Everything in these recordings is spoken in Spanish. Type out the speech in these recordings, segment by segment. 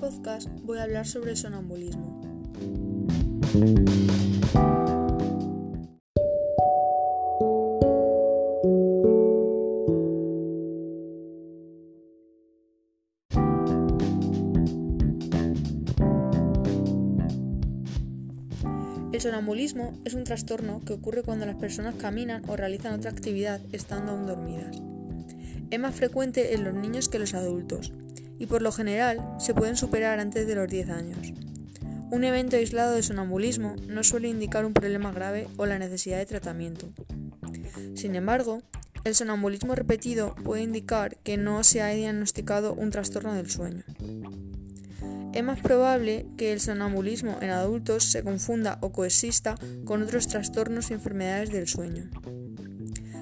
podcast voy a hablar sobre sonambulismo. El sonambulismo es un trastorno que ocurre cuando las personas caminan o realizan otra actividad estando aún dormidas. Es más frecuente en los niños que en los adultos y por lo general se pueden superar antes de los 10 años. Un evento aislado de sonambulismo no suele indicar un problema grave o la necesidad de tratamiento. Sin embargo, el sonambulismo repetido puede indicar que no se ha diagnosticado un trastorno del sueño. Es más probable que el sonambulismo en adultos se confunda o coexista con otros trastornos y enfermedades del sueño.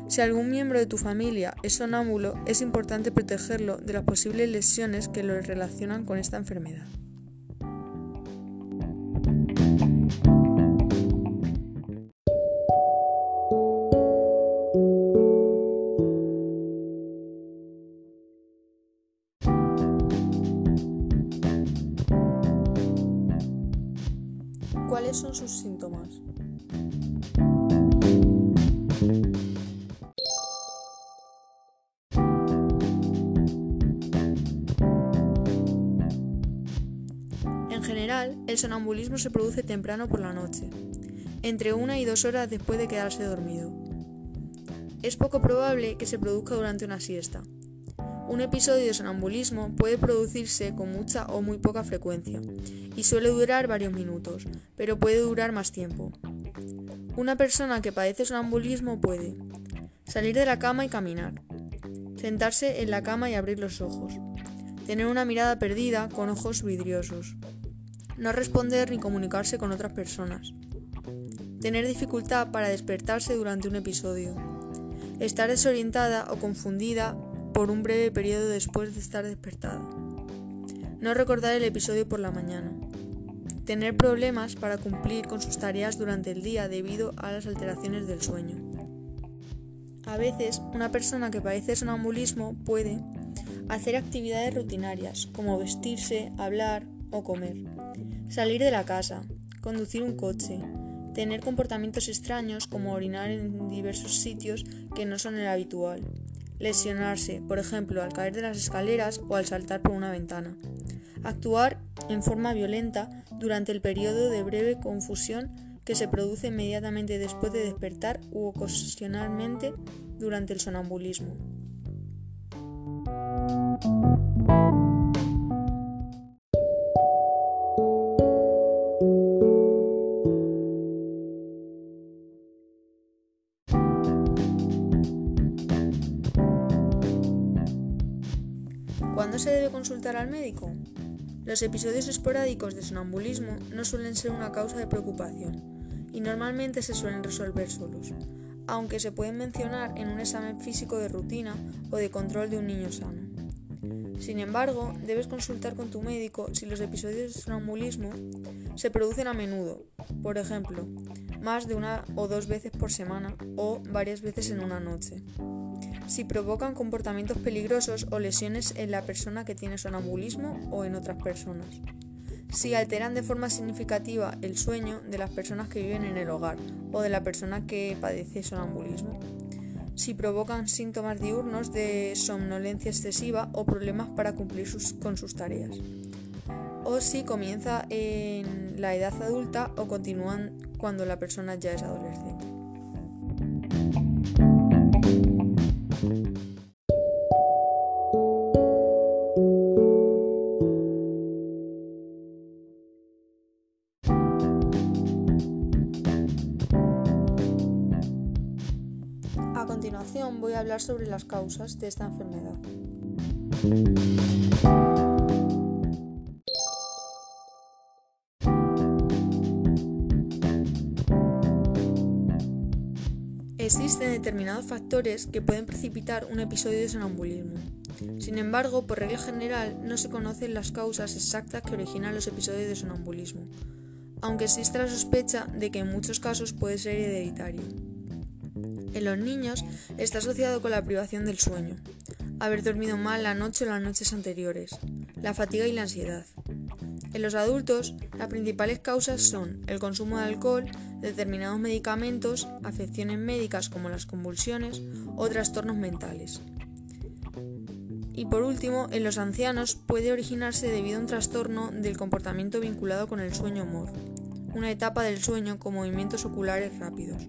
Si algún miembro de tu familia es sonámbulo, es importante protegerlo de las posibles lesiones que lo relacionan con esta enfermedad. ¿Cuáles son sus síntomas? En general, el sonambulismo se produce temprano por la noche, entre una y dos horas después de quedarse dormido. Es poco probable que se produzca durante una siesta. Un episodio de sonambulismo puede producirse con mucha o muy poca frecuencia y suele durar varios minutos, pero puede durar más tiempo. Una persona que padece sonambulismo puede salir de la cama y caminar, sentarse en la cama y abrir los ojos, tener una mirada perdida con ojos vidriosos, no responder ni comunicarse con otras personas, tener dificultad para despertarse durante un episodio, estar desorientada o confundida por un breve periodo después de estar despertada, no recordar el episodio por la mañana, tener problemas para cumplir con sus tareas durante el día debido a las alteraciones del sueño. A veces, una persona que padece sonambulismo puede hacer actividades rutinarias como vestirse, hablar o comer, salir de la casa, conducir un coche, tener comportamientos extraños como orinar en diversos sitios que no son el habitual, lesionarse, por ejemplo, al caer de las escaleras o al saltar por una ventana, actuar en forma violenta durante el periodo de breve confusión que se produce inmediatamente después de despertar u ocasionalmente durante el sonambulismo. ¿Cuándo se debe consultar al médico? Los episodios esporádicos de sonambulismo no suelen ser una causa de preocupación y normalmente se suelen resolver solos, aunque se pueden mencionar en un examen físico de rutina o de control de un niño sano. Sin embargo, debes consultar con tu médico si los episodios de sonambulismo se producen a menudo, por ejemplo, más de una o dos veces por semana o varias veces en una noche si provocan comportamientos peligrosos o lesiones en la persona que tiene sonambulismo o en otras personas, si alteran de forma significativa el sueño de las personas que viven en el hogar o de la persona que padece sonambulismo, si provocan síntomas diurnos de somnolencia excesiva o problemas para cumplir con sus tareas, o si comienza en la edad adulta o continúan cuando la persona ya es adolescente. Sobre las causas de esta enfermedad. Existen determinados factores que pueden precipitar un episodio de sonambulismo. Sin embargo, por regla general, no se conocen las causas exactas que originan los episodios de sonambulismo, aunque existe la sospecha de que en muchos casos puede ser hereditario. En los niños está asociado con la privación del sueño, haber dormido mal la noche o las noches anteriores, la fatiga y la ansiedad, En los adultos, las principales causas son el consumo de alcohol, determinados medicamentos, afecciones médicas como las convulsiones o trastornos mentales. Y por último, en los ancianos puede originarse debido a un trastorno del comportamiento vinculado con el sueño humor, una etapa del sueño con movimientos oculares rápidos.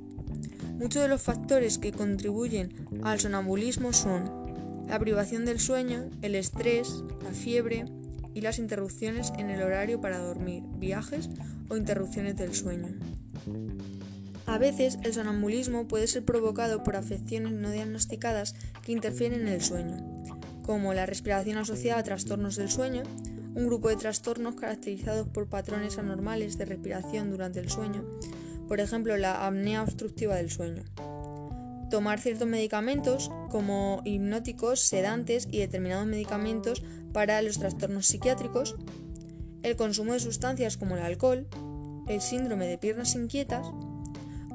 Muchos de los factores que contribuyen al sonambulismo son la privación del sueño, el estrés, la fiebre, y las interrupciones en el horario para dormir, viajes o interrupciones del sueño. A veces el sonambulismo puede ser provocado por afecciones no diagnosticadas que interfieren en el sueño, como la respiración asociada a trastornos del sueño, un grupo de trastornos caracterizados por patrones anormales de respiración durante el sueño, por ejemplo la apnea obstructiva del sueño. Tomar ciertos medicamentos como hipnóticos, sedantes y determinados medicamentos para los trastornos psiquiátricos, el consumo de sustancias como el alcohol, el síndrome de piernas inquietas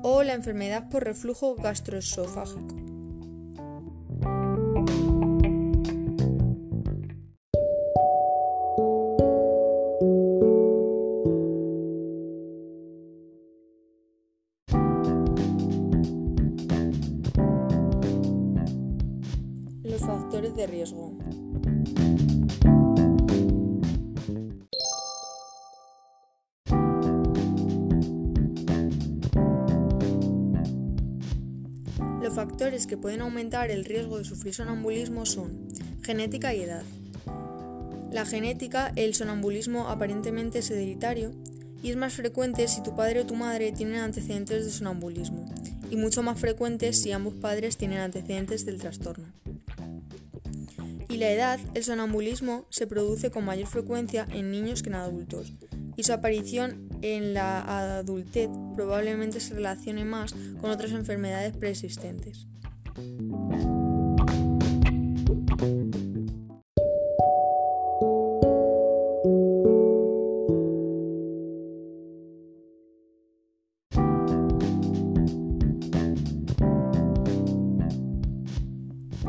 o la enfermedad por reflujo gastroesofágico. De riesgo. Los factores que pueden aumentar el riesgo de sufrir sonambulismo son genética y edad. La genética, el sonambulismo aparentemente es hereditario y es más frecuente si tu padre o tu madre tienen antecedentes de sonambulismo y mucho más frecuente si ambos padres tienen antecedentes del trastorno. Y la edad, el sonambulismo se produce con mayor frecuencia en niños que en adultos, y su aparición en la adultez probablemente se relacione más con otras enfermedades preexistentes.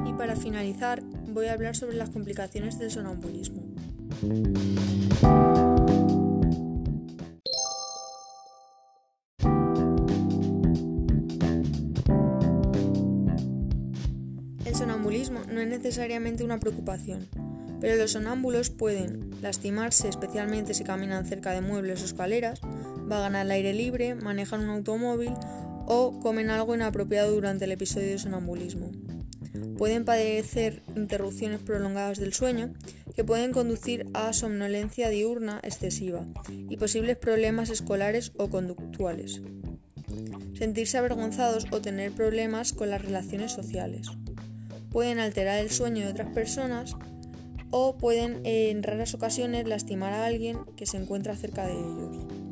Y para finalizar, voy a hablar sobre las complicaciones del sonambulismo. El sonambulismo no es necesariamente una preocupación, pero los sonámbulos pueden lastimarse especialmente si caminan cerca de muebles o escaleras, vagan al aire libre, manejan un automóvil o comen algo inapropiado durante el episodio de sonambulismo. Pueden padecer interrupciones prolongadas del sueño que pueden conducir a somnolencia diurna excesiva y posibles problemas escolares o conductuales. Sentirse avergonzados o tener problemas con las relaciones sociales pueden alterar el sueño de otras personas o pueden en raras ocasiones lastimar a alguien que se encuentra cerca de ellos.